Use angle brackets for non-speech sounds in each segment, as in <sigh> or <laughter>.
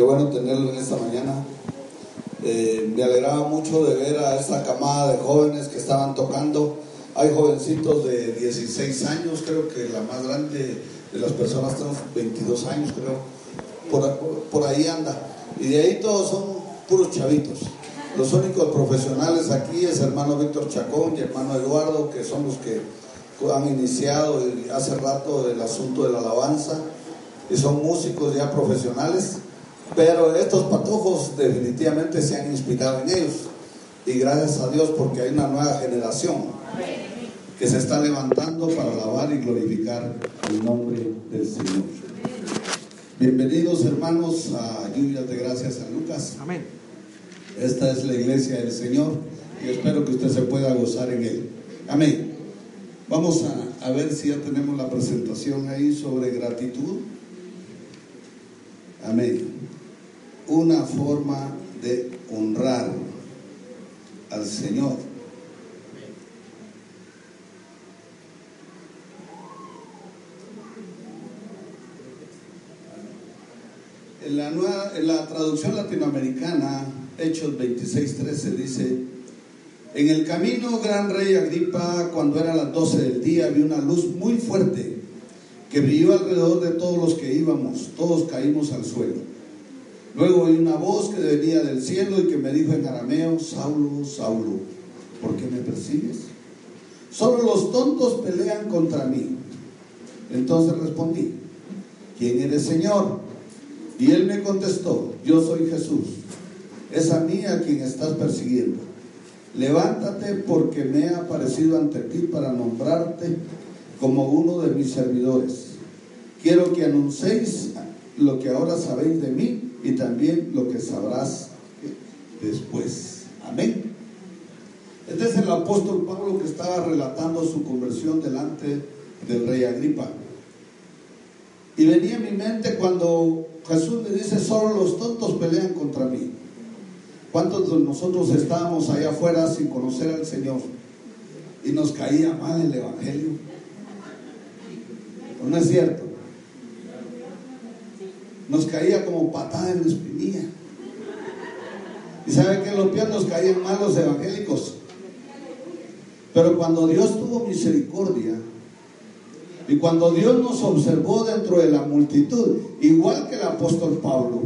Qué bueno tenerlo en esta mañana. Eh, me alegraba mucho de ver a esta camada de jóvenes que estaban tocando. Hay jovencitos de 16 años, creo que la más grande de las personas tiene 22 años, creo. Por, por ahí anda. Y de ahí todos son puros chavitos. Los únicos profesionales aquí es hermano Víctor Chacón y hermano Eduardo, que son los que han iniciado hace rato el asunto de la alabanza y son músicos ya profesionales, pero estos patojos definitivamente se han inspirado en ellos y gracias a Dios porque hay una nueva generación que se está levantando para alabar y glorificar el nombre del Señor. Bienvenidos hermanos a Lluvias de Gracias San Lucas. Amén. Esta es la iglesia del Señor y espero que usted se pueda gozar en él. Amén. Vamos a, ver si ya tenemos la presentación ahí sobre gratitud. Amén. Una forma de honrar al Señor. En la, traducción latinoamericana, Hechos 26.13 dice, en el camino, gran rey Agripa, cuando era las 12 del día, vi una luz muy fuerte que brilló alrededor de todos los que íbamos. Todos caímos al suelo. Luego oí una voz que venía del cielo y que me dijo en arameo, Saulo, Saulo, ¿por qué me persigues? Solo los tontos pelean contra mí. Entonces respondí, ¿quién eres Señor? Y él me contestó, yo soy Jesús. Es a mí a quien estás persiguiendo. Levántate porque me he aparecido ante ti para nombrarte como uno de mis servidores. Quiero que anunciéis lo que ahora sabéis de mí y también lo que sabrás después. Amén. Este es el apóstol Pablo que estaba relatando su conversión delante del rey Agripa. Y venía a mi mente cuando Jesús le dice, solo los tontos pelean contra mí. ¿Cuántos de nosotros estábamos allá afuera sin conocer al Señor y nos caía mal el Evangelio? no es cierto? Nos caía como patada en la espinilla. ¿Y sabe que los pies nos caían mal los evangélicos? Pero cuando Dios tuvo misericordia y cuando Dios nos observó dentro de la multitud, igual que el apóstol Pablo,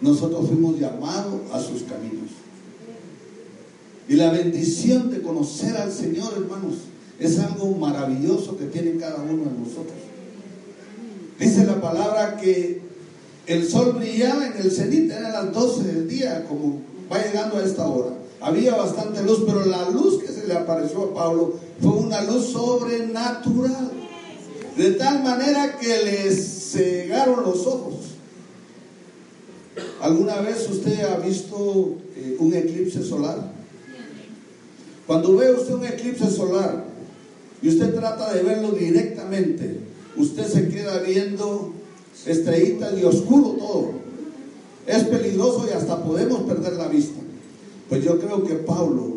nosotros fuimos llamados a sus caminos. Y la bendición de conocer al Señor, hermanos, es algo maravilloso que tiene cada uno de nosotros. Dice la palabra que el sol brillaba en el cenit, era las 12 del día, como va llegando a esta hora. Había bastante luz, pero la luz que se le apareció a Pablo fue una luz sobrenatural. De tal manera que le cegaron los ojos. ¿Alguna vez usted ha visto eh, un eclipse solar? Cuando ve usted un eclipse solar y usted trata de verlo directamente, usted se queda viendo estrellitas y oscuro todo. Es peligroso y hasta podemos perder la vista. Pues yo creo que Pablo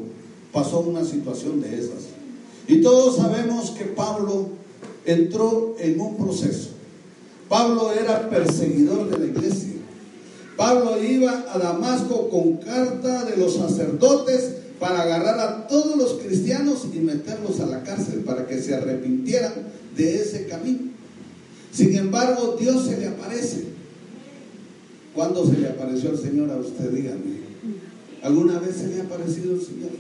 pasó una situación de esas. Y todos sabemos que Pablo entró en un proceso. Pablo era perseguidor de la iglesia. Pablo iba a Damasco con carta de los sacerdotes para agarrar a todos los cristianos y meterlos a la cárcel para que se arrepintieran de ese camino. Sin embargo, Dios se le aparece. ¿Cuándo se le apareció el Señor a usted? Dígame. ¿Alguna vez se le ha aparecido el Señor?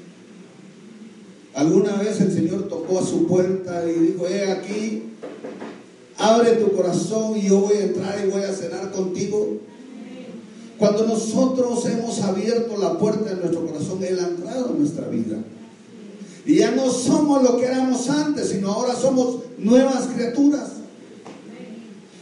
¿Alguna vez el Señor tocó a su puerta y dijo, he aquí, abre tu corazón y yo voy a entrar y voy a cenar contigo? Cuando nosotros hemos abierto la puerta de nuestro corazón, Él ha entrado en nuestra vida. Y ya no somos lo que éramos antes, sino ahora somos nuevas criaturas.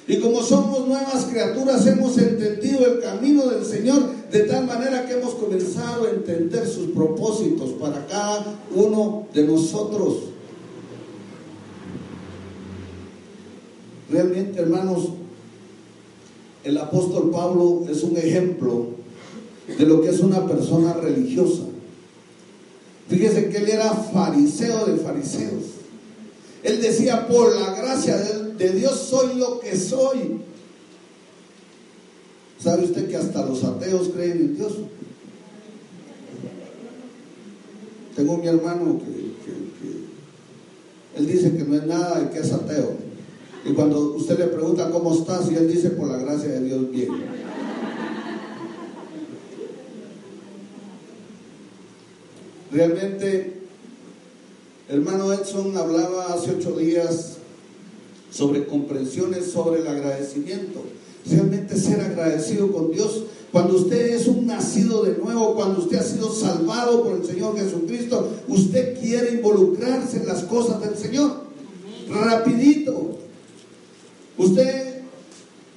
Y como somos nuevas criaturas, hemos entendido el camino del Señor de tal manera que hemos comenzado a entender sus propósitos para cada uno de nosotros. Realmente, hermanos, el apóstol Pablo es un ejemplo de lo que es una persona religiosa. Fíjese que él era fariseo de fariseos. Él decía, por la gracia de, Dios soy lo que soy. ¿Sabe usted que hasta los ateos creen en Dios? Tengo mi hermano que, él dice que no es nada y que es ateo. Y cuando usted le pregunta cómo estás, él dice por la gracia de Dios bien. Realmente, hermano Edson hablaba hace ocho días sobre comprensiones sobre el agradecimiento. Realmente ser agradecido con Dios. Cuando usted es un nacido de nuevo, cuando usted ha sido salvado por el Señor Jesucristo, usted quiere involucrarse en las cosas del Señor. Rapidito. Usted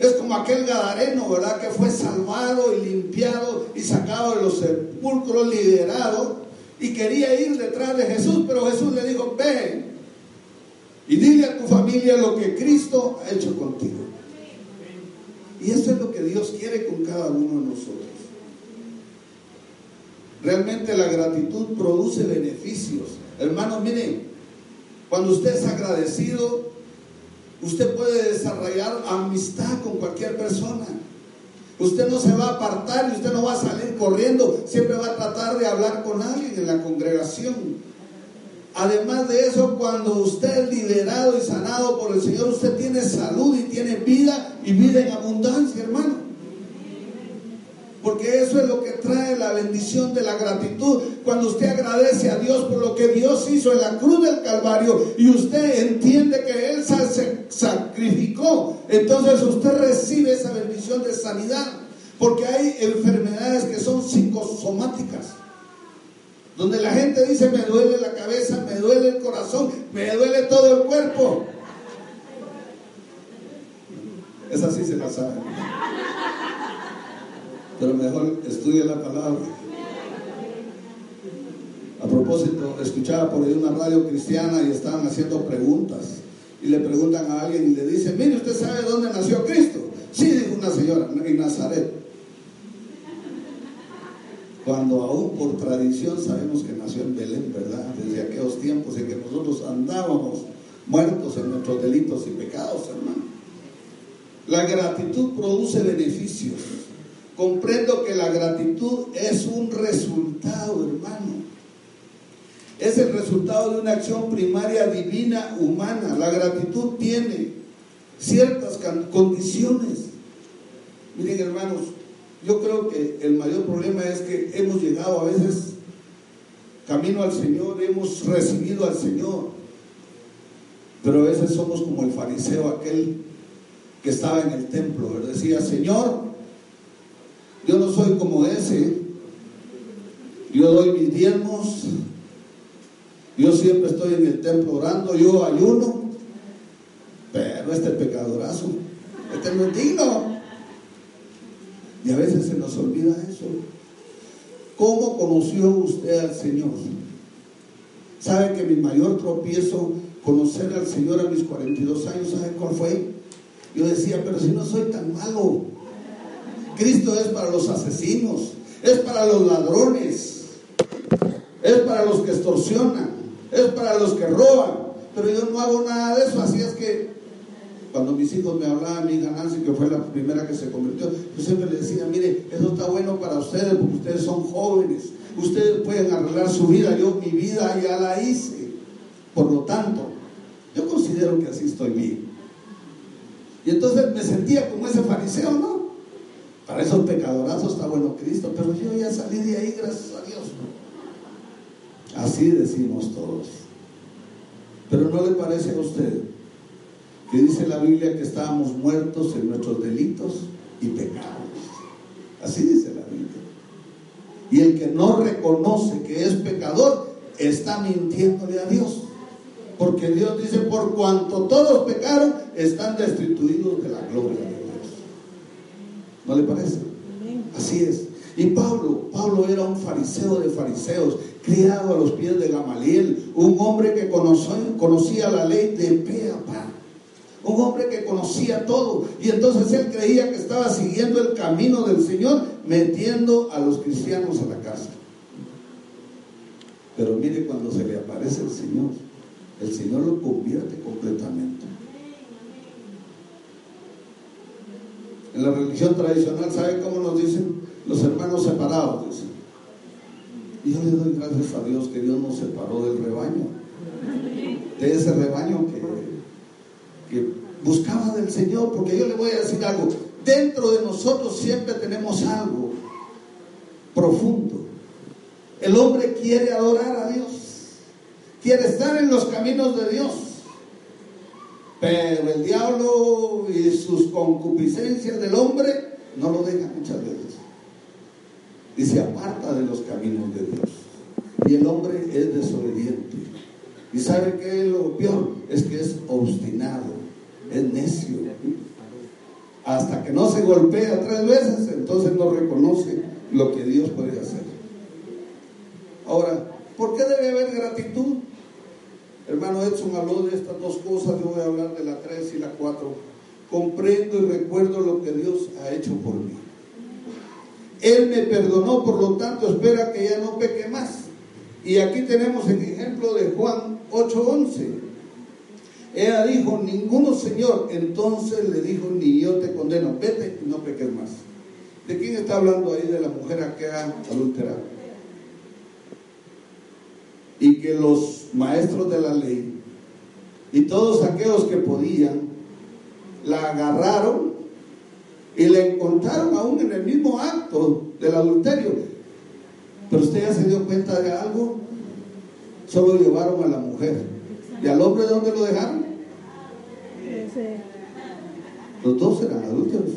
es como aquel gadareno, ¿verdad? Que fue salvado y limpiado y sacado de los sepulcros, liberado y quería ir detrás de Jesús, pero Jesús le dijo, ven y dile a tu familia lo que Cristo ha hecho contigo. Y eso es lo que Dios quiere con cada uno de nosotros. Realmente la gratitud produce beneficios. Hermanos, miren, cuando usted es agradecido, usted puede desarrollar amistad con cualquier persona. Usted no se va a apartar y usted no va a salir corriendo, siempre va a tratar de hablar con alguien en la congregación. Además de eso, cuando usted es liberado y sanado por el Señor, usted tiene salud y tiene vida y vida en abundancia, hermano. Porque eso es lo que trae la bendición de la gratitud. Cuando usted agradece a Dios por lo que Dios hizo en la cruz del Calvario y usted entiende que Él se sacrificó, entonces usted recibe esa bendición de sanidad. Porque hay enfermedades que son psicosomáticas. Donde la gente dice, me duele la cabeza, me duele el corazón, me duele todo el cuerpo. Esa sí se la pero mejor estudie la palabra. A propósito, escuchaba por ahí una radio cristiana y estaban haciendo preguntas. Y le preguntan a alguien y le dicen, mire, ¿usted sabe dónde nació Cristo? Sí, dijo una señora, en Nazaret. Cuando aún por tradición sabemos que nació en Belén, ¿verdad? Desde aquellos tiempos en que nosotros andábamos muertos en nuestros delitos y pecados, hermano. La gratitud produce beneficios. Comprendo que la gratitud es un resultado, hermano. Es el resultado de una acción primaria divina humana. La gratitud tiene ciertas condiciones. Miren, hermanos, yo creo que el mayor problema es que hemos llegado a veces camino al Señor, hemos recibido al Señor, pero a veces somos como el fariseo aquel que estaba en el templo, decía, Señor, yo no soy como ese. Yo doy mis diezmos. Yo siempre estoy en el templo orando. Yo ayuno. Pero este pecadorazo, este no es digno. Y a veces se nos olvida eso. ¿Cómo conoció usted al Señor? ¿Sabe que mi mayor tropiezo, conocer al Señor a mis 42 años, ¿sabe cuál fue? Yo decía, pero si no soy tan malo, Cristo es para los asesinos, es para los ladrones, es para los que extorsionan, es para los que roban. Pero yo no hago nada de eso, así es que cuando mis hijos me hablaban, mi hija Nancy, que fue la primera que se convirtió, yo siempre les decía, mire, eso está bueno para ustedes porque ustedes son jóvenes, ustedes pueden arreglar su vida, yo mi vida ya la hice. Por lo tanto, yo considero que así estoy bien. Y entonces me sentía como ese fariseo, ¿no? Para esos pecadorazos está bueno Cristo, pero yo ya salí de ahí, gracias a Dios. Así decimos todos. Pero ¿no le parece a usted que dice la Biblia que estábamos muertos en nuestros delitos y pecados? Así dice la Biblia. Y el que no reconoce que es pecador está mintiéndole a Dios. Porque Dios dice, por cuanto todos pecaron, están destituidos de la gloria ¿No le parece? Así es. Y Pablo, Pablo era un fariseo de fariseos, criado a los pies de Gamaliel, un hombre que conocía la ley de pe a pa, un hombre que conocía todo. Y entonces él creía que estaba siguiendo el camino del Señor, metiendo a los cristianos a la casa. Pero mire cuando se le aparece el Señor, el Señor lo convierte completamente. En la religión tradicional, ¿saben cómo nos dicen? Los hermanos separados, dicen. Y yo le doy gracias a Dios que Dios nos separó del rebaño. De ese rebaño que, que buscaba del Señor. Porque yo le voy a decir algo. Dentro de nosotros siempre tenemos algo profundo. El hombre quiere adorar a Dios. Quiere estar en los caminos de Dios. Pero el diablo y sus concupiscencias del hombre no lo dejan muchas veces. Y se aparta de los caminos de Dios. Y el hombre es desobediente. Y sabe que lo peor es que es obstinado, es necio. Hasta que no se golpea tres veces, entonces no reconoce lo que Dios puede hacer. Ahora, ¿por qué debe haber gratitud? Hermano Edson habló de estas dos cosas, yo voy a hablar de la tres y la cuatro. Comprendo y recuerdo lo que Dios ha hecho por mí. Él me perdonó, por lo tanto espera que ya no peque más. Y aquí tenemos el ejemplo de Juan 8:11. Ella dijo, ninguno Señor, entonces le dijo, ni yo te condeno, vete y no peques más. ¿De quién está hablando ahí? De la mujer ha adulterado y que los maestros de la ley y todos aquellos que podían la agarraron y la encontraron aún en el mismo acto del adulterio. Pero usted ya se dio cuenta de algo, solo llevaron a la mujer. ¿Y al hombre dónde lo dejaron? Los dos eran adúlteros.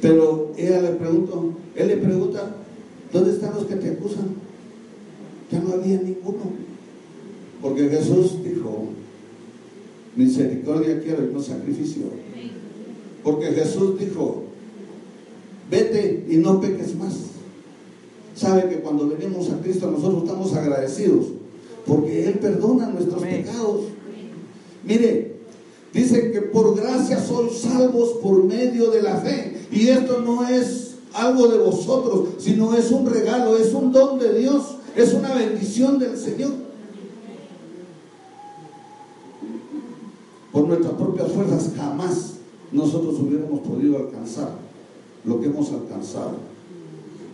Pero ella le preguntó, él le pregunta, ¿Dónde están los que te acusan? Ya no había ninguno. Porque Jesús dijo, misericordia quiero y no sacrificio. Porque Jesús dijo, vete y no peques más. Sabe que cuando venimos a Cristo nosotros estamos agradecidos porque Él perdona nuestros pecados. Mire, dice que por gracia son salvos por medio de la fe. Y esto no es algo de vosotros, sino es un regalo, es un don de Dios, es una bendición del Señor. Por nuestras propias fuerzas jamás nosotros hubiéramos podido alcanzar lo que hemos alcanzado.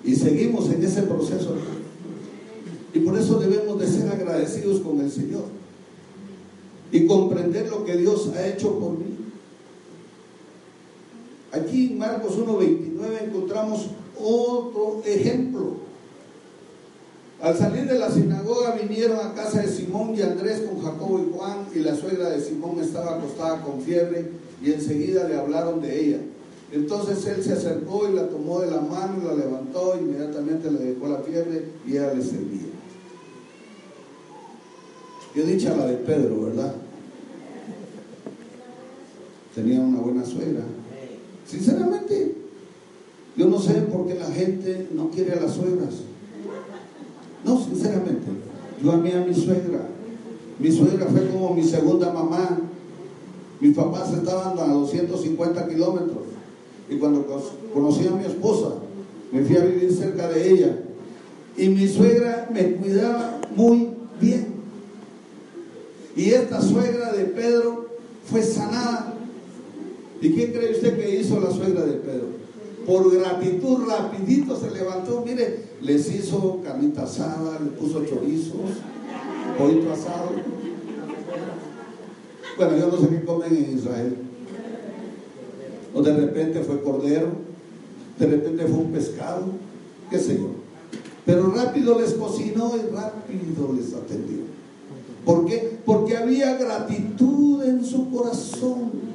Y seguimos en ese proceso. Y por eso debemos de ser agradecidos con el Señor y comprender lo que Dios ha hecho por mí. Aquí en Marcos 1.29 encontramos otro ejemplo. Al salir de la sinagoga vinieron a casa de Simón y Andrés con Jacobo y Juan y la suegra de Simón estaba acostada con fiebre y enseguida le hablaron de ella. Entonces él se acercó y la tomó de la mano y la levantó, inmediatamente le dejó la fiebre y ella le servía. Qué dicha la de Pedro, ¿verdad? Tenía una buena suegra. Sinceramente, yo no sé por qué la gente no quiere a las suegras. No, sinceramente. Yo amé a mi suegra. Mi suegra fue como mi segunda mamá. Mis papás estaban a 250 kilómetros. Y cuando conocí a mi esposa, me fui a vivir cerca de ella. Y mi suegra me cuidaba muy bien. Y esta suegra de Pedro fue sanada ¿Y qué cree usted que hizo la suegra de Pedro? Por gratitud, rapidito se levantó, mire, les hizo camita asada, le puso chorizos, pollito asado. Bueno, yo no sé qué comen en Israel. O de repente fue cordero, de repente fue un pescado, qué sé yo. Pero rápido les cocinó y rápido les atendió. ¿Por qué? Porque había gratitud en su corazón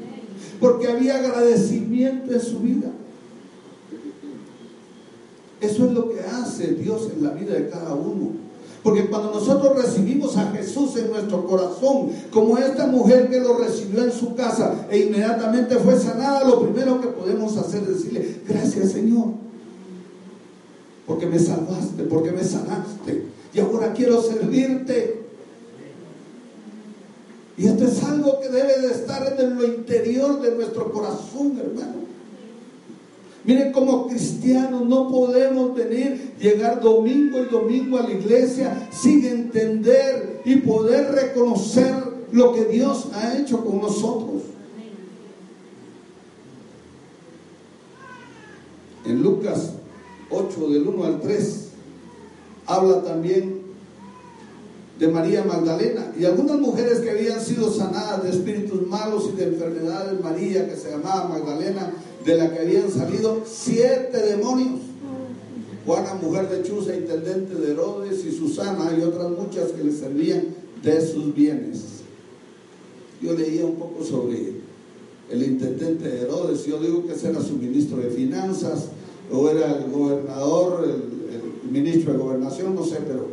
porque había agradecimiento en su vida. Eso es lo que hace Dios en la vida de cada uno. Porque cuando nosotros recibimos a Jesús en nuestro corazón, como esta mujer que lo recibió en su casa e inmediatamente fue sanada, lo primero que podemos hacer es decirle, gracias Señor, porque me salvaste, porque me sanaste, y ahora quiero servirte. Y esto es algo que debe de estar en lo interior de nuestro corazón, hermano. Miren como cristianos no podemos venir, llegar domingo y domingo a la iglesia sin entender y poder reconocer lo que Dios ha hecho con nosotros. En Lucas 8 del 1 al 3 habla también de María Magdalena y algunas mujeres que habían sido sanadas de espíritus malos y de enfermedades, María que se llamaba Magdalena, de la que habían salido siete demonios. Juana, mujer de Chuza, intendente de Herodes, y Susana y otras muchas que le servían de sus bienes. Yo leía un poco sobre el intendente de Herodes, yo digo que ese era su ministro de finanzas, o era el gobernador, el, ministro de gobernación, no sé, pero,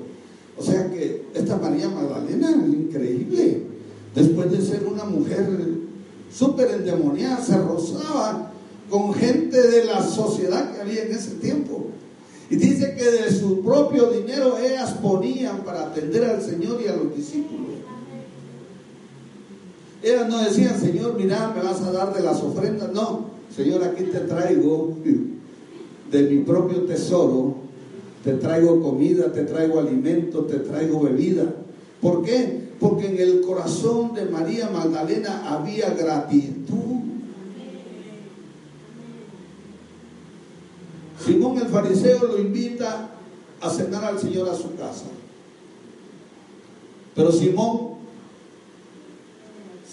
o sea que esta María Magdalena, increíble, después de ser una mujer súper endemoniada, se rozaba con gente de la sociedad que había en ese tiempo. Y dice que de su propio dinero ellas ponían para atender al Señor y a los discípulos. Ellas no decían, Señor, mira, me vas a dar de las ofrendas. No, Señor, aquí te traigo de mi propio tesoro, te traigo comida, te traigo alimento, te traigo bebida. ¿Por qué? Porque en el corazón de María Magdalena había gratitud. El fariseo lo invita a cenar al Señor a su casa. Pero Simón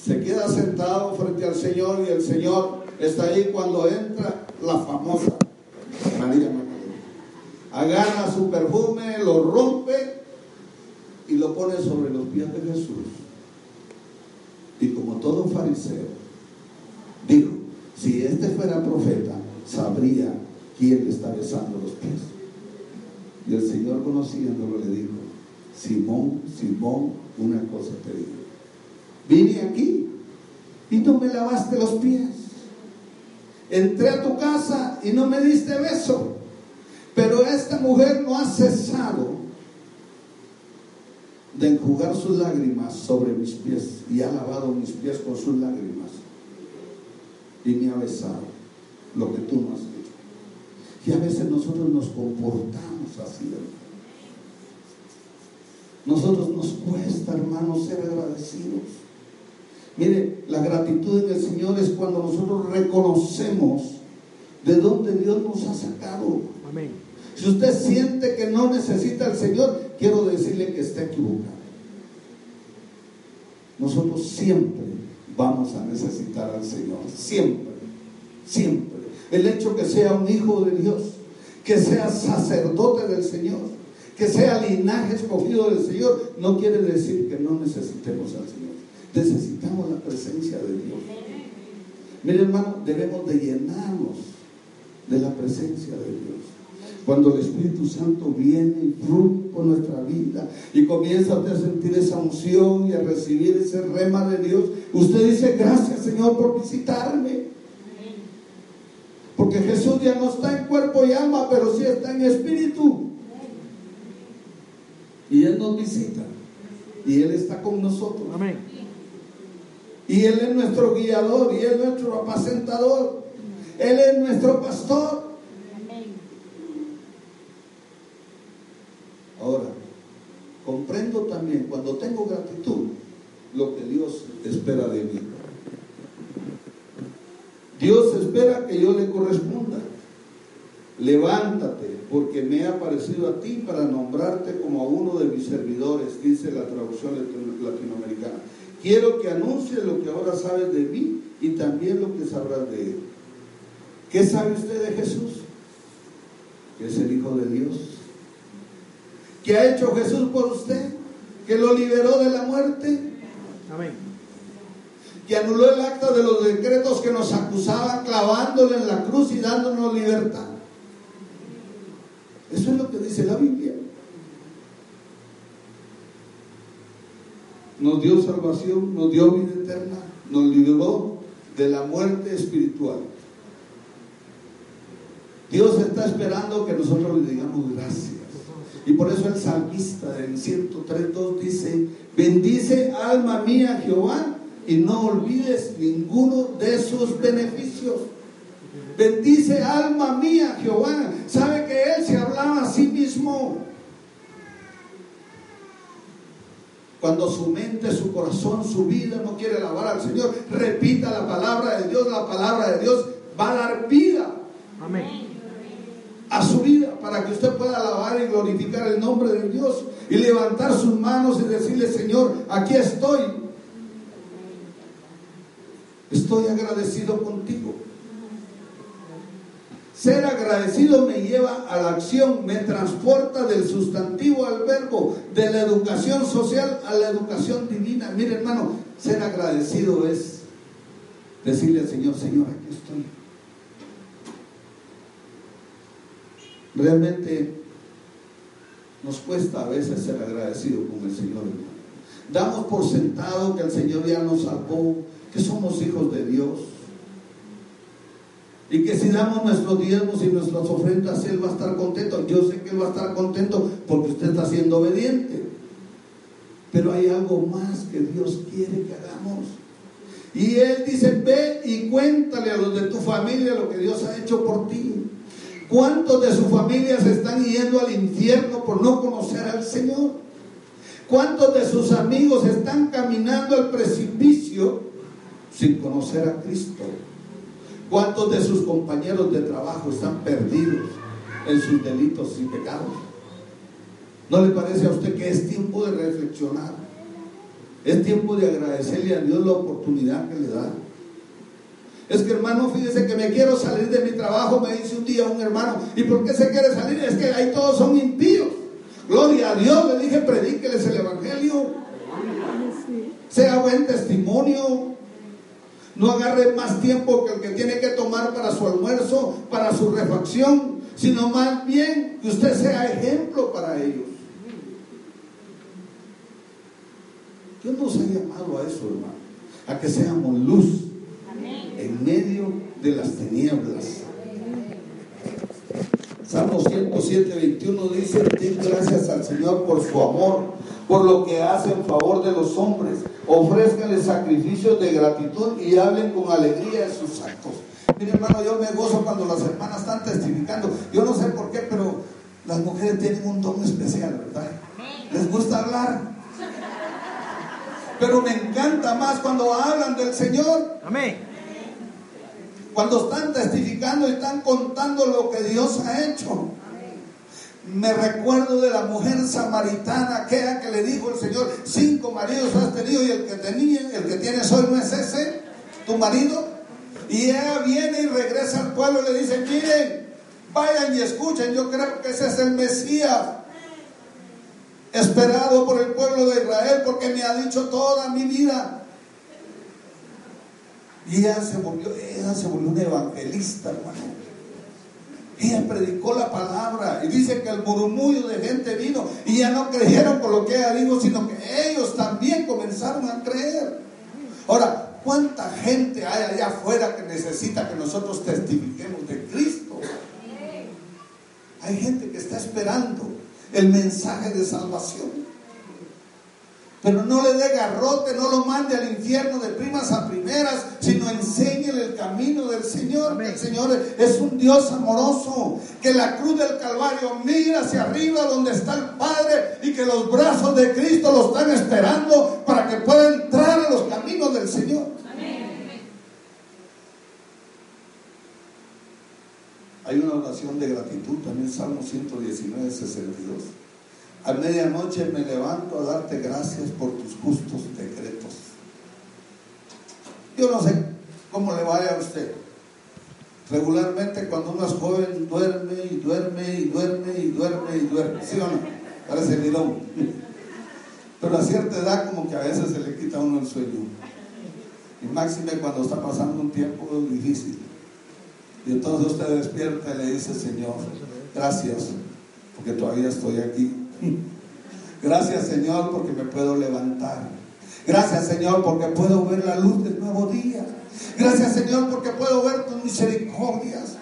se queda sentado frente al Señor y el Señor está ahí cuando entra la famosa María Magdalena. Agarra su perfume, lo rompe y lo pone sobre los pies de Jesús. Y como todo fariseo, dijo, si este fuera profeta, sabría quién le está besando los pies. Y el Señor conociéndolo le dijo, Simón, Simón, una cosa te digo. Vine aquí y no me lavaste los pies. Entré a tu casa y no me diste beso. Pero esta mujer no ha cesado de enjugar sus lágrimas sobre mis pies y ha lavado mis pies con sus lágrimas y me ha besado lo que tú no has Y a veces nosotros nos comportamos así, Nosotros nos cuesta, hermanos, ser agradecidos. Mire, la gratitud en el Señor es cuando nosotros reconocemos de dónde Dios nos ha sacado. Amén. Si usted siente que no necesita al Señor, quiero decirle que está equivocado. Nosotros siempre vamos a necesitar al Señor. Siempre. Siempre. El hecho que sea un hijo de Dios, que sea sacerdote del Señor, que sea linaje escogido del Señor, no quiere decir que no necesitemos al Señor. Necesitamos la presencia de Dios. Mire hermano, debemos de llenarnos de la presencia de Dios. Cuando el Espíritu Santo viene y por nuestra vida y comienza a sentir esa unción y a recibir ese rema de Dios, usted dice, gracias Señor por visitarme. Porque Jesús ya no está en cuerpo y alma, pero sí está en espíritu. Y Él nos visita. Y Él está con nosotros. Amén. Y Él es nuestro guiador y Él es nuestro apacentador. Él es nuestro pastor. Ahora, comprendo también cuando tengo gratitud lo que Dios espera de mí. Dios espera yo le corresponda. Levántate, porque me he aparecido a ti para nombrarte como a uno de mis servidores, dice la traducción latinoamericana. Quiero que anuncie lo que ahora sabes de mí y también lo que sabrás de él. ¿Qué sabe usted de Jesús? Que es el Hijo de Dios. ¿Qué ha hecho Jesús por usted? Que lo liberó de la muerte. Amén. Que anuló el acta de los decretos que nos acusaban clavándole en la cruz y dándonos libertad. Eso es lo que dice la Biblia. nos dio salvación, nos dio vida eterna, nos libró de la muerte espiritual. Dios está esperando que nosotros le digamos gracias. Y por eso el salmista en 103.2 dice, bendice alma mía Jehová y no olvides ninguno de sus beneficios. Bendice alma mía Jehová. ¿Sabe que él se hablaba a sí mismo? Cuando su mente, su corazón, su vida no quiere alabar al Señor, repita la palabra de Dios. La palabra de Dios va a dar vida. Amén. para que usted pueda alabar y glorificar el nombre de Dios y levantar sus manos y decirle, Señor, aquí estoy. Estoy agradecido contigo. Ser agradecido me lleva a la acción, me transporta del sustantivo al verbo, de la educación social a la educación divina. Mire hermano, ser agradecido es decirle al Señor, Señor, aquí estoy. Realmente nos cuesta a veces ser agradecido con el Señor. Damos por sentado que el Señor ya nos salvó, que somos hijos de Dios y que si damos nuestros diezmos y nuestras ofrendas, Él va a estar contento. Yo sé que Él va a estar contento porque usted está siendo obediente. Pero hay algo más que Dios quiere que hagamos. Y Él dice, ve y cuéntale a los de tu familia lo que Dios ha hecho por ti. ¿Cuántos de sus familias están yendo al infierno por no conocer al Señor? ¿Cuántos de sus amigos están caminando al precipicio sin conocer a Cristo? ¿Cuántos de sus compañeros de trabajo están perdidos en sus delitos y pecados? ¿No le parece a usted que es tiempo de reflexionar? Es tiempo de agradecerle a Dios la oportunidad que le da. Es que hermano, fíjese que me quiero salir de mi trabajo, me dice un día un hermano, ¿y por qué se quiere salir? Es que ahí todos son impíos. Gloria a Dios, le dije, predíqueles el Evangelio. Sea buen testimonio, no agarre más tiempo que el que tiene que tomar para su almuerzo, para su refacción, sino más bien que usted sea ejemplo para ellos. Dios nos ha llamado a eso, hermano, a que seamos luz en medio de las tinieblas. Salmo 107, 21 dice, den gracias al Señor por su amor por lo que hace en favor de los hombres. Ofrezcanle sacrificios de gratitud y hablen con alegría de sus actos. Mire hermano, yo me gozo cuando las hermanas están testificando. Yo no sé por qué, pero las mujeres tienen un don especial, ¿verdad? Les gusta hablar. Pero me encanta más cuando hablan del Señor. Amén. Cuando están testificando y están contando lo que Dios ha hecho me recuerdo de la mujer samaritana, aquella que le dijo el Señor, cinco maridos has tenido y el que tenía, el que tienes hoy no es ese, tu marido. Y ella viene y regresa al pueblo y le dice, miren, vayan y escuchen, yo creo que ese es el Mesías esperado por el pueblo de Israel porque me ha dicho toda mi vida. Y ella se volvió, ella se volvió una evangelista, hermano. Ella predicó la palabra y dice que el murmullo de gente vino y ya no creyeron por lo que ella dijo, sino que ellos también comenzaron a creer. Ahora, ¿cuánta gente hay allá afuera que necesita que nosotros testifiquemos de Cristo? Hay gente que está esperando el mensaje de salvación. Pero no le dé garrote, no lo mande al infierno de primas a primeras, sino enséñele el camino del Señor. El Señor es un Dios amoroso, que la cruz del Calvario mira hacia arriba donde está el Padre y que los brazos de Cristo lo están esperando para que pueda entrar a los caminos del Señor. Hay una oración de gratitud también, Salmo 119, 62. A medianoche me levanto a darte gracias por tus justos decretos. Yo no sé cómo le vaya a usted. Regularmente cuando uno es joven duerme y duerme y duerme y duerme y duerme. ¿Sí o no? Parece mirón. Pero a cierta edad como que a veces se le quita a uno el sueño. Y máxime cuando está pasando un tiempo difícil. Y entonces usted despierta y le dice, Señor, gracias, porque todavía estoy aquí. <laughs> Gracias Señor porque me puedo levantar. Gracias Señor porque puedo ver la luz del nuevo día. Gracias Señor porque puedo ver tus misericordias.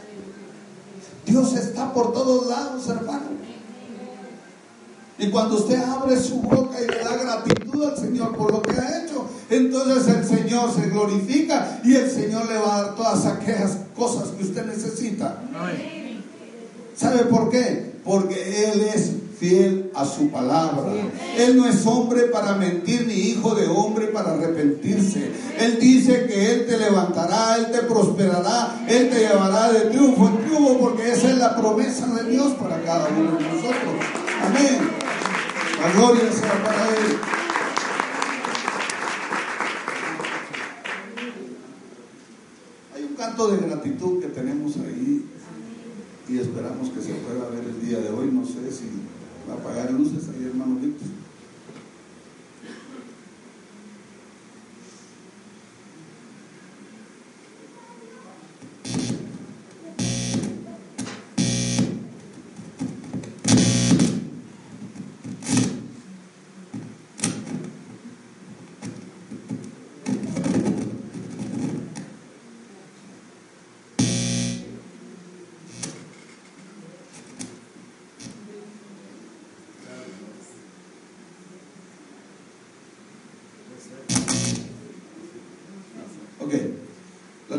Dios está por todos lados, hermano. Y cuando usted abre su boca y le da gratitud al Señor por lo que ha hecho, entonces el Señor se glorifica y el Señor le va a dar todas aquellas cosas que usted necesita. ¿Sabe por qué? Porque Él es fiel a su palabra. Él no es hombre para mentir ni hijo de hombre para arrepentirse. Él dice que Él te levantará, Él te prosperará, Él te llevará de triunfo en triunfo porque esa es la promesa de Dios para cada uno de nosotros. Amén. La gloria sea para Él. Hay un canto de gratitud que tenemos ahí y esperamos que se pueda ver el día de hoy. No sé si va a apagar luces ahí, hermano Víctor.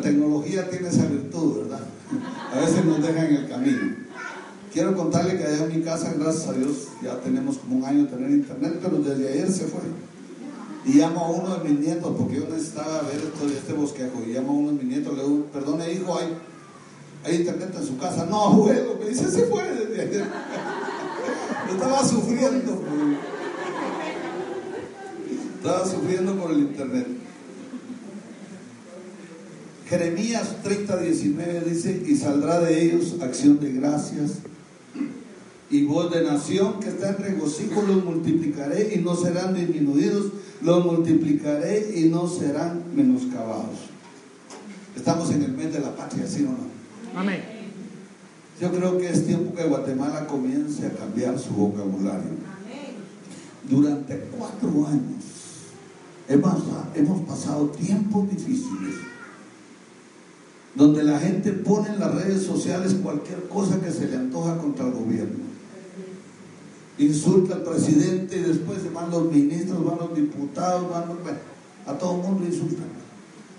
Tecnología tiene esa virtud, ¿verdad? A veces nos deja en el camino. Quiero contarle que allá en mi casa, gracias a Dios, ya tenemos como un año de tener internet, pero desde ayer se fue. Y llamo a uno de mis nietos, porque yo necesitaba ver esto este bosquejo, y llamo a uno de mis nietos, le digo, perdone hijo, ¿hay, hay internet en su casa? No, abuelo, me dice, se fue desde ayer. Yo <laughs> estaba sufriendo, estaba sufriendo por el internet. Jeremías 30, 19 dice, y saldrá de ellos acción de gracias y voz de nación que está en regocijo, los multiplicaré y no serán disminuidos, los multiplicaré y no serán menoscabados. Estamos en el mes de la patria, ¿sí o no? Amén. Yo creo que es tiempo que Guatemala comience a cambiar su vocabulario. Durante cuatro años hemos, hemos pasado tiempos difíciles donde la gente pone en las redes sociales cualquier cosa que se le antoja contra el gobierno. Insulta al presidente y después se van los ministros, van los diputados, van los, bueno, a todo el mundo insultan.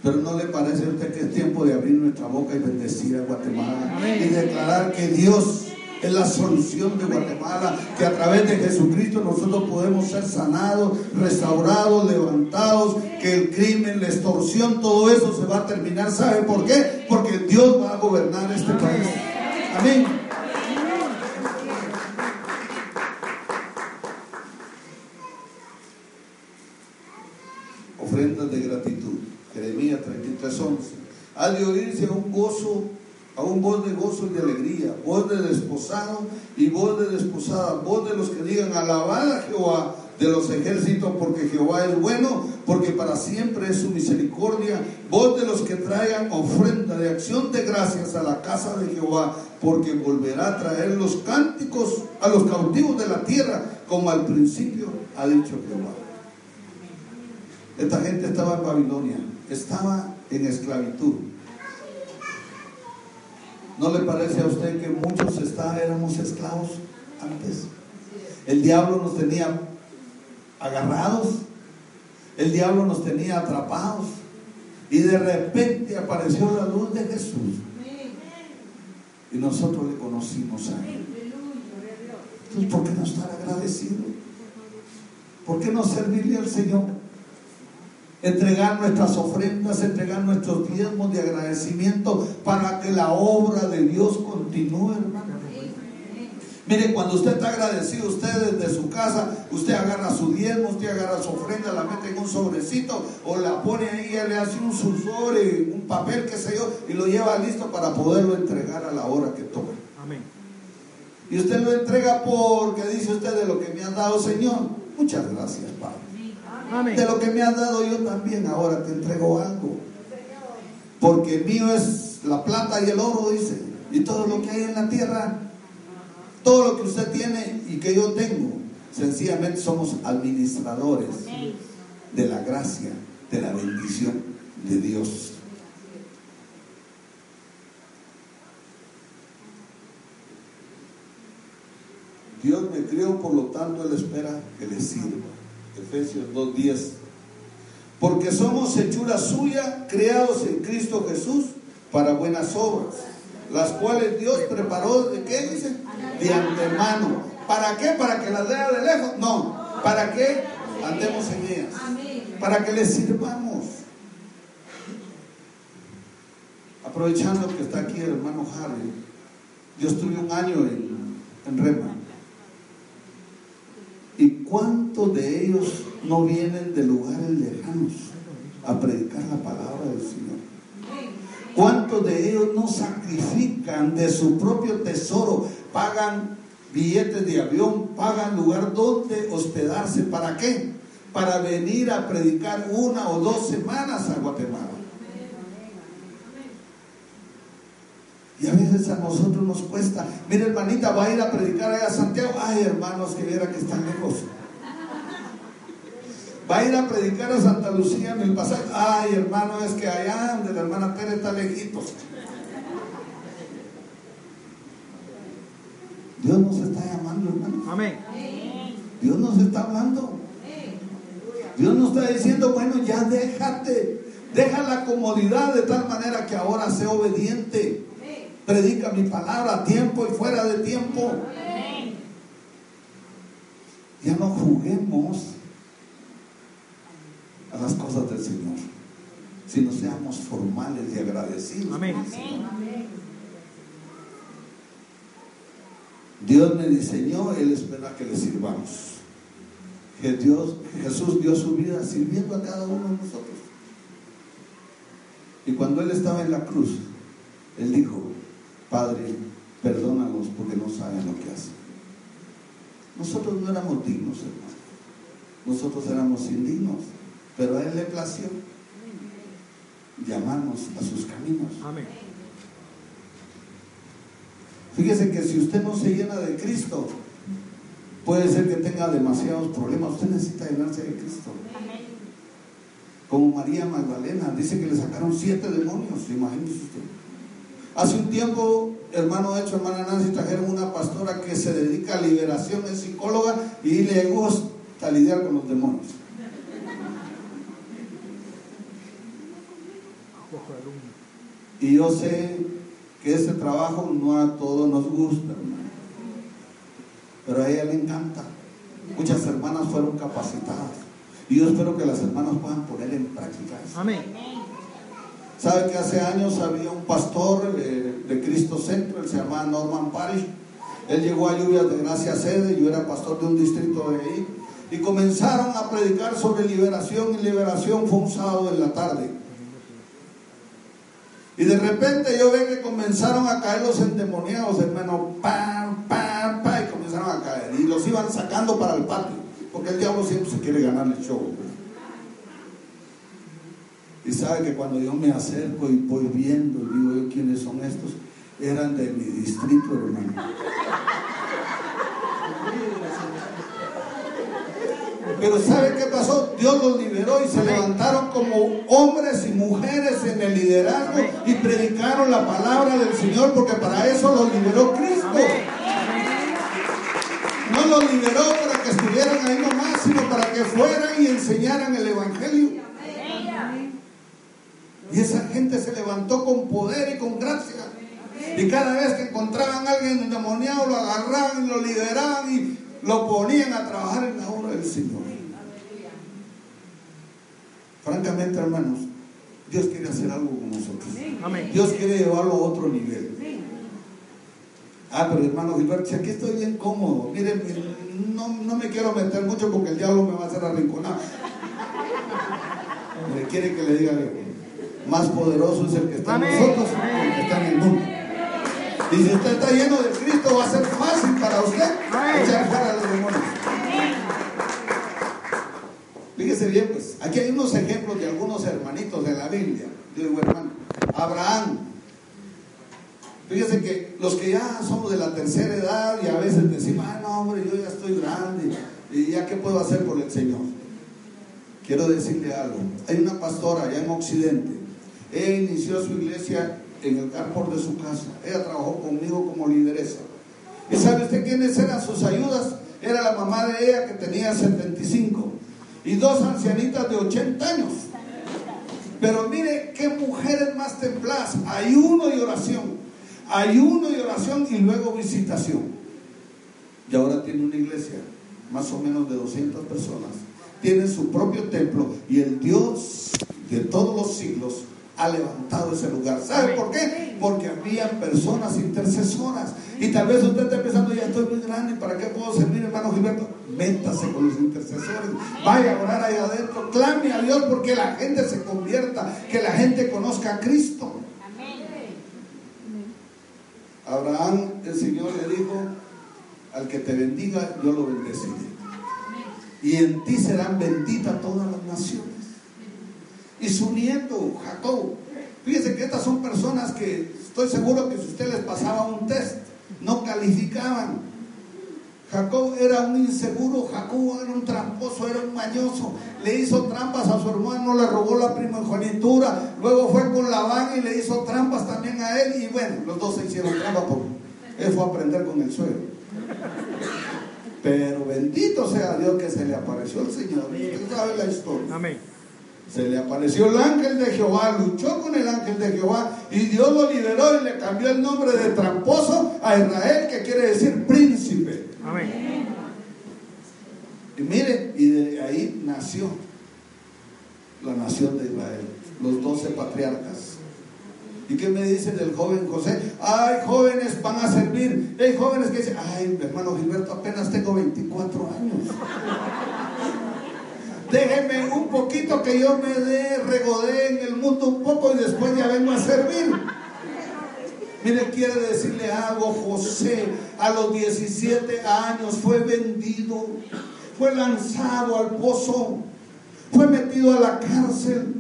Pero no le parece a usted que es tiempo de abrir nuestra boca y bendecir a Guatemala y declarar que Dios es la solución de Guatemala, que a través de Jesucristo nosotros podemos ser sanados, restaurados, levantados, que el crimen, la extorsión, todo eso se va a terminar. ¿Sabe por qué? Porque Dios va a gobernar este país. Amén. Ofrendas de gratitud. Jeremías 33:11. Ha de oírse un gozo a un voz de gozo y de alegría, voz de desposado y voz de desposada, voz de los que digan alabad a Jehová de los ejércitos, porque Jehová es bueno, porque para siempre es su misericordia, voz de los que traigan ofrenda de acción de gracias a la casa de Jehová, porque volverá a traer los cánticos a los cautivos de la tierra, como al principio ha dicho Jehová. Esta gente estaba en Babilonia, estaba en esclavitud. ¿No le parece a usted que muchos está, éramos esclavos antes? El diablo nos tenía agarrados, el diablo nos tenía atrapados y de repente apareció la luz de Jesús y nosotros le conocimos a Él. Entonces, ¿por qué no estar agradecido? ¿Por qué no servirle al Señor? Entregar nuestras ofrendas, entregar nuestros diezmos de agradecimiento para que la obra de Dios continúe, hermano. Mire, cuando usted está agradecido, usted desde su casa, usted agarra su diezmo, usted agarra su ofrenda, la mete en un sobrecito o la pone ahí, le hace un sursor, un papel, qué sé yo, y lo lleva listo para poderlo entregar a la hora que toca. Amén. Y usted lo entrega porque dice usted de lo que me han dado, Señor. Muchas gracias, Padre. Amén. De lo que me has dado yo también ahora te entrego algo. Porque mío es la plata y el oro, dice. Y todo lo que hay en la tierra, todo lo que usted tiene y que yo tengo, sencillamente somos administradores de la gracia, de la bendición de Dios. Dios me crió, por lo tanto Él espera que le sirva. Efesios 2.10. Porque somos hechura suya, creados en Cristo Jesús para buenas obras, las cuales Dios preparó, ¿de qué dice? De antemano, ¿Para qué? ¿Para que las vea de lejos? No. ¿Para qué? Andemos en ellas. Para que les sirvamos. Aprovechando que está aquí el hermano Harry, yo estuve un año en, en Rema. ¿Y cuántos de ellos no vienen de lugares lejanos a predicar la palabra del Señor? ¿Cuántos de ellos no sacrifican de su propio tesoro? Pagan billetes de avión, pagan lugar donde hospedarse. ¿Para qué? Para venir a predicar una o dos semanas a Guatemala. Y a veces a nosotros nos cuesta. Mire, hermanita, va a ir a predicar allá a Santiago. Ay, hermanos, que viera que están lejos. Va a ir a predicar a Santa Lucía en el pasaje. Ay, hermano, es que allá donde la hermana Tere está lejitos. Dios nos está llamando, hermano. Amén. Dios nos está hablando. Dios nos está diciendo, bueno, ya déjate. Deja la comodidad de tal manera que ahora sea obediente. Predica mi palabra a tiempo y fuera de tiempo. Ya no juguemos a las cosas del Señor, sino seamos formales y agradecidos. Amén. Dios me diseñó, Él espera que le sirvamos. Que Dios, Jesús dio su vida sirviendo a cada uno de nosotros. Y cuando Él estaba en la cruz, Él dijo, Padre, perdónalos porque no saben lo que hacen. Nosotros no éramos dignos, hermano. Nosotros éramos indignos. Pero a Él le plació llamarnos a sus caminos. Amén. Fíjese que si usted no se llena de Cristo, puede ser que tenga demasiados problemas. Usted necesita llenarse de Cristo. Como María Magdalena, dice que le sacaron siete demonios, imagínese usted. Hace un tiempo, hermano hecho, hermana Nancy, trajeron una pastora que se dedica a liberación, es psicóloga y le gusta lidiar con los demonios. Y yo sé que ese trabajo no a todos nos gusta, hermano. Pero a ella le encanta. Muchas hermanas fueron capacitadas. Y yo espero que las hermanas puedan poner en práctica eso. Amén. ¿Sabe que hace años había un pastor eh, de Cristo Centro, él se llamaba Norman Parish? Él llegó a Lluvias de Gracia Sede, yo era pastor de un distrito de ahí, y comenzaron a predicar sobre liberación, y liberación fue un sábado en la tarde. Y de repente yo veo que comenzaron a caer los endemoniados, hermano, pam, pam, pam, y comenzaron a caer. Y los iban sacando para el patio, porque el diablo siempre se quiere ganar el show. Y sabe que cuando yo me acerco y voy viendo, digo yo, ¿quiénes son estos? Eran de mi distrito, hermano. Pero ¿sabe qué pasó? Dios los liberó y se levantaron como hombres y mujeres en el liderazgo y predicaron la palabra del Señor porque para eso los liberó Cristo. No los liberó para que estuvieran ahí nomás, sino para que fueran y enseñaran el Evangelio. Y esa gente se levantó con poder y con gracia. Y cada vez que encontraban a alguien endemoniado, lo agarraban y lo lideraban y lo ponían a trabajar en la obra del Señor. Francamente, hermanos, Dios quiere hacer algo con nosotros. Dios quiere llevarlo a otro nivel. Ah, pero hermano Gilberto, si aquí estoy bien cómodo, miren, no, no me quiero meter mucho porque el diablo me va a hacer arrinconar. Me quiere que le diga algo. Más poderoso es el que está en nosotros que el que está en el mundo. Y si usted está lleno de Cristo, va a ser fácil para usted echar fuera a los demonios. Fíjese bien, pues, aquí hay unos ejemplos de algunos hermanitos de la Biblia. Yo digo, hermano, Abraham. Fíjese que los que ya somos de la tercera edad y a veces decimos, ah, no, hombre, yo ya estoy grande y ya qué puedo hacer por el Señor. Quiero decirle algo. Hay una pastora allá en Occidente. Ella inició su iglesia en el carport de su casa. Ella trabajó conmigo como lideresa. ¿Y sabe usted quiénes eran sus ayudas? Era la mamá de ella que tenía 75 y dos ancianitas de 80 años. Pero mire qué mujeres más templadas. Ayuno y oración. Ayuno y oración y luego visitación. y ahora tiene una iglesia, más o menos de 200 personas. Tiene su propio templo y el Dios de todos los siglos ha levantado ese lugar. ¿Sabe por qué? Porque había personas intercesoras. Y tal vez usted esté pensando, ya estoy muy grande, ¿para qué puedo servir, hermano Gilberto? Métase con los intercesores, vaya a orar ahí adentro, clame a Dios porque la gente se convierta, que la gente conozca a Cristo. Abraham, el Señor le dijo, al que te bendiga, yo lo bendeciré. Y en ti serán benditas todas las naciones y su nieto Jacob. Fíjense que estas son personas que estoy seguro que si usted les pasaba un test, no calificaban. Jacob era un inseguro, Jacob era un tramposo, era un mañoso. Le hizo trampas a su hermano, le robó la primogenitura. Luego fue con Labán y le hizo trampas también a él. Y bueno, los dos se hicieron trampas porque él fue a aprender con el suelo. Pero bendito sea Dios que se le apareció el Señor. Usted sabe la historia. Amén. Se le apareció el ángel de Jehová, luchó con el ángel de Jehová y Dios lo liberó y le cambió el nombre de tramposo a Israel, que quiere decir príncipe. Amén. Y mire, y de ahí nació la nación de Israel, los doce patriarcas. ¿Y qué me dice del joven José? Ay, jóvenes van a servir. Hay jóvenes que dicen, ay, hermano Gilberto, apenas tengo 24 años. Déjeme un poquito que yo me dé, regodé en el mundo un poco y después ya vengo a servir. Mire, quiere decirle algo, José a los 17 años fue vendido, fue lanzado al pozo, fue metido a la cárcel.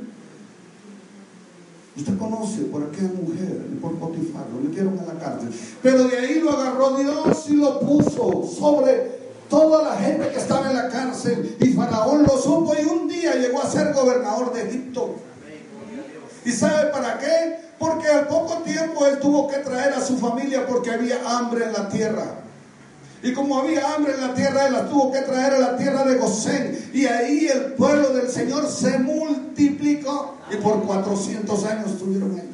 Usted conoce por aquella mujer, por Potifar, lo metieron a la cárcel. Pero de ahí lo agarró Dios y lo puso sobre toda la gente que estaba en la cárcel y Faraón lo supo y un día llegó a ser gobernador de Egipto. ¿Y sabe para qué? Porque al poco tiempo él tuvo que traer a su familia porque había hambre en la tierra. Y como había hambre en la tierra, él la tuvo que traer a la tierra de Gosén. Y ahí el pueblo del Señor se multiplicó. Y por 400 años estuvieron ahí.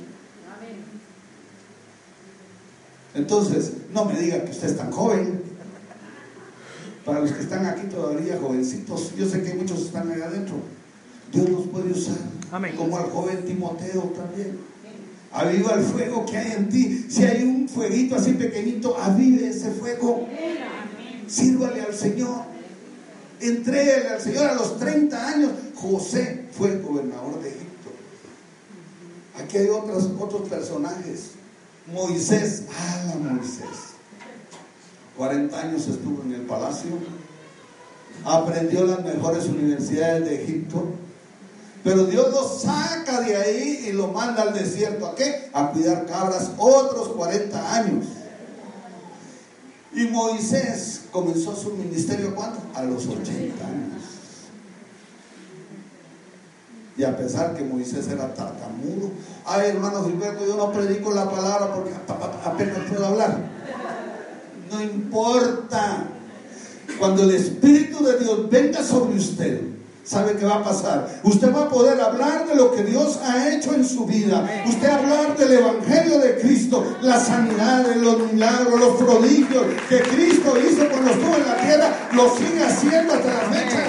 Entonces, no me diga que usted es tan joven. Para los que están aquí todavía jovencitos, yo sé que muchos están allá adentro. Dios los puede usar. Como al joven Timoteo también. Aviva el fuego que hay en ti. Si hay un fueguito así pequeñito, avive ese fuego. Sírvale al Señor. Entrégale al Señor a los 30 años. José fue el gobernador de Egipto. Aquí hay otros, otros personajes. Moisés, ah, Moisés. 40 años estuvo en el palacio, aprendió las mejores universidades de Egipto, pero Dios lo saca de ahí y lo manda al desierto. ¿A qué? A cuidar cabras otros 40 años. Y Moisés comenzó su ministerio ¿cuándo? A los 80 años. Y a pesar que Moisés era tartamudo, ay hermano Gilberto, yo no predico la palabra porque apenas puedo hablar no importa. Cuando el Espíritu de Dios venga sobre usted, ¿sabe qué va a pasar? Usted va a poder hablar de lo que Dios ha hecho en su vida. Usted hablar del Evangelio de Cristo, la sanidad, los milagros, los prodigios que Cristo hizo cuando estuvo en la tierra, lo sigue haciendo hasta la fecha.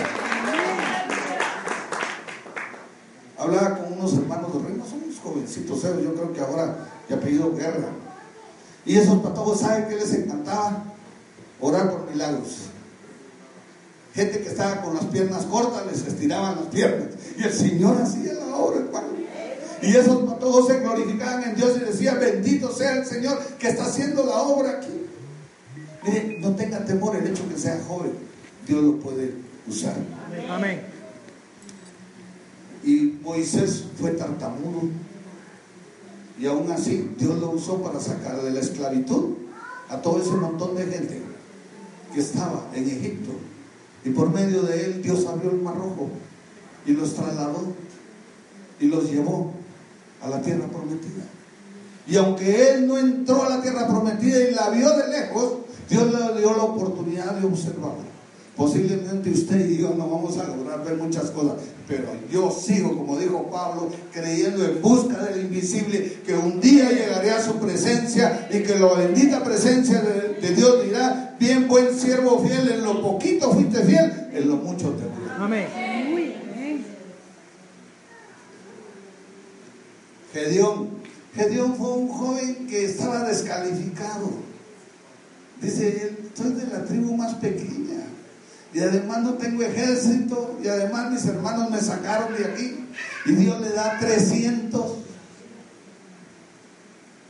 Hablaba con unos hermanos de reino, son unos jovencitos, yo creo que ahora ya ha pedido guerra y esos patojos, ¿saben que les encantaba? Orar por milagros. Gente que estaba con las piernas cortas, les estiraban las piernas. Y el Señor hacía la obra, hermano. Y esos patojos se glorificaban en Dios y decían, bendito sea el Señor que está haciendo la obra aquí. Miren, no tengan temor el hecho que sea joven. Dios lo puede usar. Amén. Y Moisés fue tartamudo y aún así, Dios lo usó para sacar de la esclavitud a todo ese montón de gente que estaba en Egipto. Y por medio de él, Dios abrió el mar rojo y los trasladó y los llevó a la tierra prometida. Y aunque él no entró a la tierra prometida y la vio de lejos, Dios le dio la oportunidad de observarla. Posiblemente usted y yo no vamos a lograr ver muchas cosas, pero yo sigo, como dijo Pablo, creyendo en busca del invisible, que un día llegaré a su presencia y que la bendita presencia de, Dios dirá, bien buen siervo fiel, en lo poquito fuiste fiel, en lo mucho te voy. Amén. Gedeón. Gedeón fue un joven que estaba descalificado. Dice, soy de la tribu más pequeña. Y además no tengo ejército. Y además mis hermanos me sacaron de aquí. Y Dios le da 300.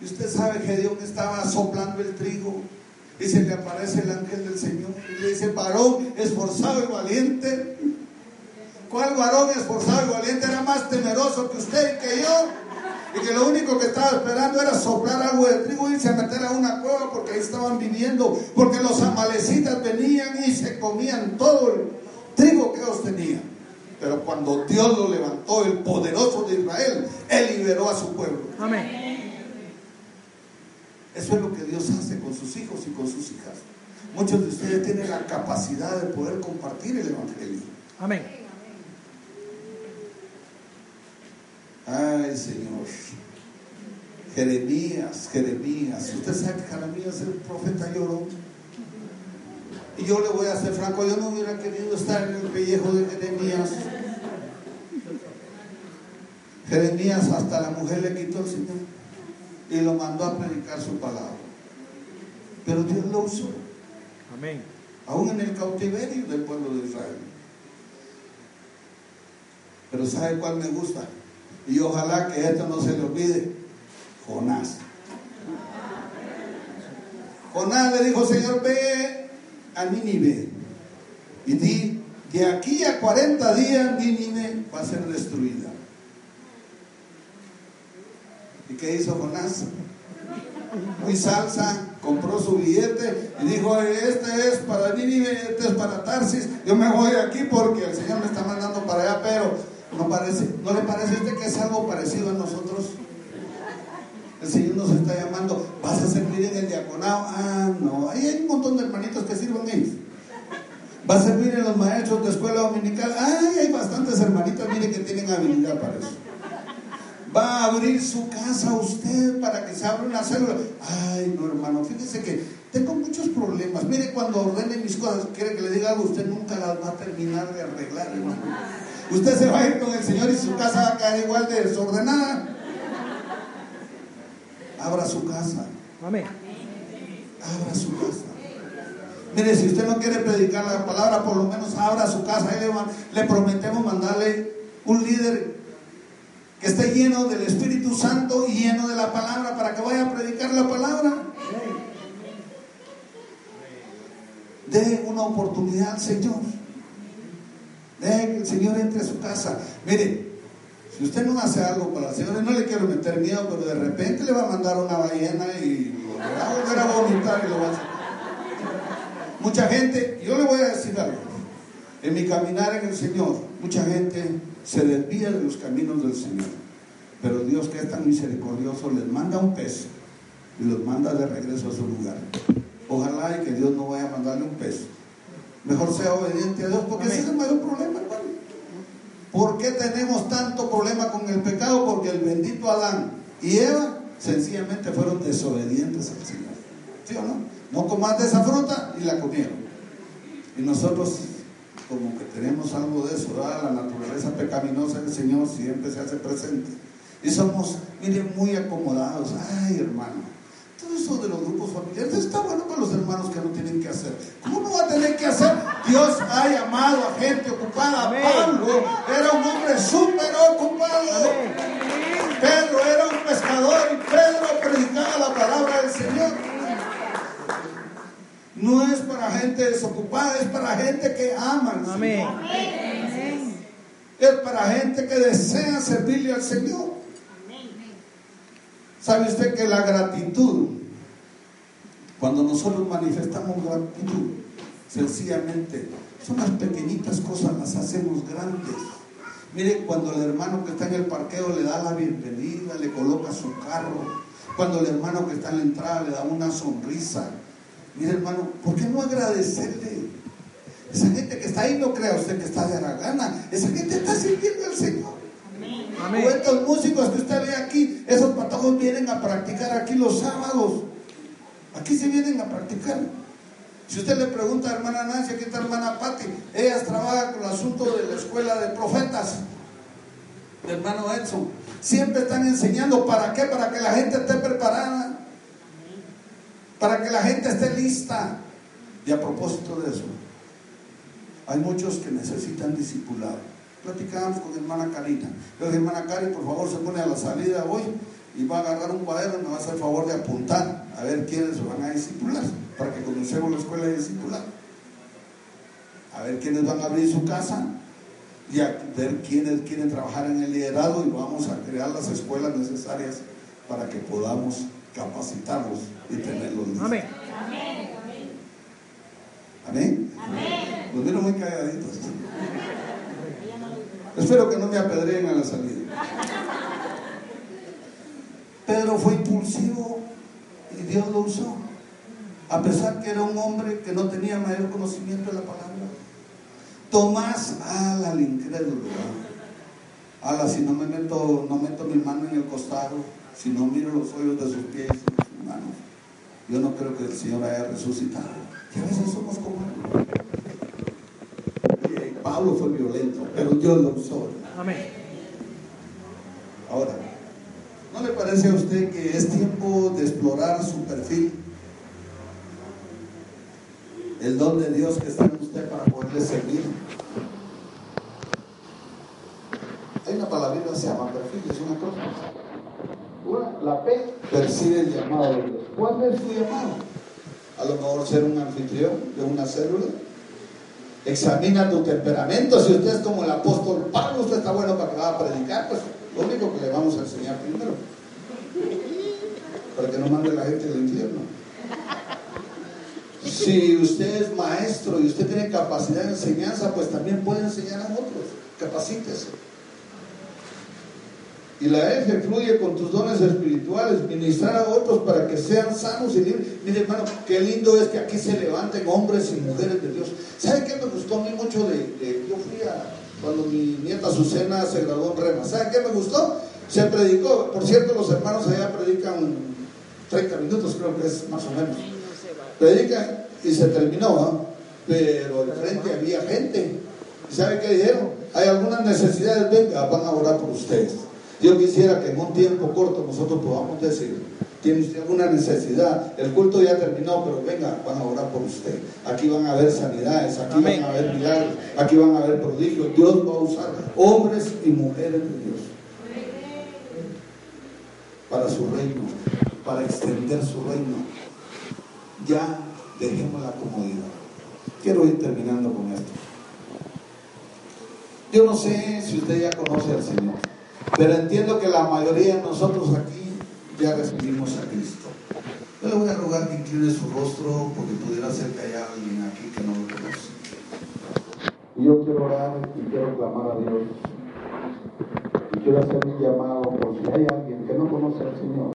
Y usted sabe que Dios estaba soplando el trigo. Y se le aparece el ángel del Señor. Y le dice, varón esforzado y valiente. ¿Cuál varón esforzado y valiente era más temeroso que usted y que yo? Y que lo único que estaba esperando era soplar algo de trigo y irse a meter a una cueva porque ahí estaban viviendo, porque los amalecitas venían y se comían todo el trigo que ellos tenían. Pero cuando Dios lo levantó, el poderoso de Israel, Él liberó a su pueblo. Amén. Eso es lo que Dios hace con sus hijos y con sus hijas. Muchos de ustedes tienen la capacidad de poder compartir el Evangelio. Amén. Ay, Señor. Jeremías, Jeremías. Usted sabe que Jeremías es el profeta lloró. Y yo le voy a ser franco, yo no hubiera querido estar en el pellejo de Jeremías. Jeremías hasta la mujer le quitó el Señor y lo mandó a predicar su palabra. Pero Dios lo usó. Amén. Aún en el cautiverio del pueblo de Israel. Pero ¿sabe cuál me gusta? Y ojalá que esto no se le olvide. Jonás. Jonás le dijo, Señor, ve a Nínive y di, de aquí a 40 días Nínive va a ser destruida. ¿Y qué hizo Jonás? Muy salsa, compró su billete y dijo, este es para Nínive, este es para Tarsis, yo me voy aquí porque el Señor me está mandando para allá, pero ¿No, parece, ¿No le parece a usted que es algo parecido a nosotros? El Señor nos está llamando, vas a servir en el diaconado. Ah, no, ahí hay un montón de hermanitos que sirven ahí. Va a servir en los maestros de escuela dominical. Ay, hay bastantes hermanitas, mire que tienen habilidad para eso. Va a abrir su casa usted para que se abra una célula. Ay, no, hermano, fíjese que tengo muchos problemas. Mire, cuando ordene mis cosas, quiere que le diga algo, usted nunca las va a terminar de arreglar, hermano. Usted se va a ir con el Señor y su casa va a caer igual de desordenada. Abra su casa. Amén. Abra su casa. Mire, si usted no quiere predicar la palabra, por lo menos abra su casa. le, le prometemos mandarle un líder que esté lleno del Espíritu Santo y lleno de la palabra para que vaya a predicar la palabra. De una oportunidad al Señor. Deje que el Señor entre a su casa. Mire, si usted no hace algo para el Señor, no le quiero meter miedo, pero de repente le va a mandar una ballena y lo va a volver a vomitar y lo va a hacer. Mucha gente, yo le voy a decir algo. En mi caminar en el Señor, mucha gente se desvía de los caminos del Señor. Pero Dios que es tan misericordioso les manda un pez y los manda de regreso a su lugar. Ojalá y que Dios no vaya a mandarle un pez Mejor sea obediente a Dios, porque ese es el mayor problema, hermano. ¿Por qué tenemos tanto problema con el pecado? Porque el bendito Adán y Eva sencillamente fueron desobedientes al Señor. ¿Sí o no? No comas de esa fruta y la comieron. Y nosotros, como que tenemos algo de eso, la naturaleza pecaminosa del Señor siempre se hace presente. Y somos, miren, muy acomodados. Ay, hermano, todo eso de los grupos familiares está bueno para los hermanos que no tienen que hacer. ¿Cómo no va a tener que hacer? Dios ha llamado a gente ocupada. Pablo era un hombre súper ocupado. Pedro era un pescador y Pedro predicaba la palabra del Señor. No es para gente desocupada, es para gente que ama al Señor. Es para gente que desea servirle al Señor. ¿Sabe usted que la gratitud, cuando nosotros manifestamos gratitud, sencillamente son las pequeñitas cosas, las hacemos grandes. Mire, cuando el hermano que está en el parqueo le da la bienvenida, le coloca su carro, cuando el hermano que está en la entrada le da una sonrisa. Mire, hermano, ¿por qué no agradecerle? Esa gente que está ahí no crea usted que está de la gana. Esa gente está sirviendo al Señor. Estos músicos que usted ve aquí, esos patojos vienen a practicar aquí los sábados. Aquí se vienen a practicar. Si usted le pregunta a hermana Nancy, aquí está hermana Patti, ellas trabajan con el asunto de la escuela de profetas, de hermano Edson. Siempre están enseñando, ¿para qué? Para que la gente esté preparada, para que la gente esté lista. Y a propósito de eso, hay muchos que necesitan discipulado. Platicábamos con hermana Karina. Yo dije, hermana Cari, por favor, se pone a la salida hoy y va a agarrar un cuaderno y me va a hacer favor de apuntar a ver quiénes van a discipular, para que conocemos la escuela de discipular. A ver quiénes van a abrir su casa y a ver quiénes quieren trabajar en el liderazgo y vamos a crear las escuelas necesarias para que podamos capacitarlos y tenerlos listos. Amén. Amén. Amén. Los miro muy calladitos. Espero que no me apedreen a la salida. Pedro fue impulsivo y Dios lo usó. A pesar que era un hombre que no tenía mayor conocimiento de la palabra. Tomás, ala al incrédulo. Ala, si no me meto, no meto mi mano en el costado, si no miro los hoyos de sus pies manos, yo no creo que el Señor haya resucitado. Y a veces somos como Pablo fue violento, pero Dios lo usó. Amén. Ahora, ¿No le parece a usted que es tiempo de explorar su perfil? El don de Dios que está en usted para poderle servir. Hay una palabra que se llama perfil, es una cosa. la P percibe el llamado de Dios. ¿Cuál es su llamado? A lo mejor ser un anfitrión de una célula. Examina tu temperamento. Si usted es como el apóstol Pablo, usted está bueno para que vaya a predicar, pues lo único que le vamos a enseñar primero. Para que no mande la gente al infierno. Si usted es maestro y usted tiene capacidad de enseñanza, pues también puede enseñar a otros. Capacítese. Y la F fluye con tus dones espirituales, ministrar a otros para que sean sanos y libres. Mire, hermano, qué lindo es que aquí se levanten hombres y mujeres de Dios. ¿Sabe qué me gustó a mí mucho de, yo fui a, cuando mi nieta Azucena se graduó en Rema. ¿Sabe qué me gustó? Se predicó, por cierto, los hermanos allá predican 30 minutos, creo que es más o menos. Predican y se terminó, pero frente había gente. ¿Y sabe qué dijeron? Hay algunas necesidades, venga, van a orar por ustedes. Yo quisiera que en un tiempo corto nosotros podamos decir, tiene usted alguna necesidad, el culto ya terminó, pero venga, van a orar por usted. Aquí van a haber sanidades, aquí van a haber milagros, aquí van a haber prodigios. Dios va a usar hombres y mujeres de Dios para su reino, para extender su reino. Ya dejemos la comodidad. Quiero ir terminando con esto. Yo no sé si usted ya conoce al Señor, pero entiendo que la mayoría de nosotros aquí ya recibimos a Cristo. Yo le voy a rogar que incline su rostro porque pudiera ser que haya alguien aquí que no lo conoce. Y yo quiero orar y quiero clamar a Dios. Y quiero hacer un llamado por si hay alguien que no conoce al Señor.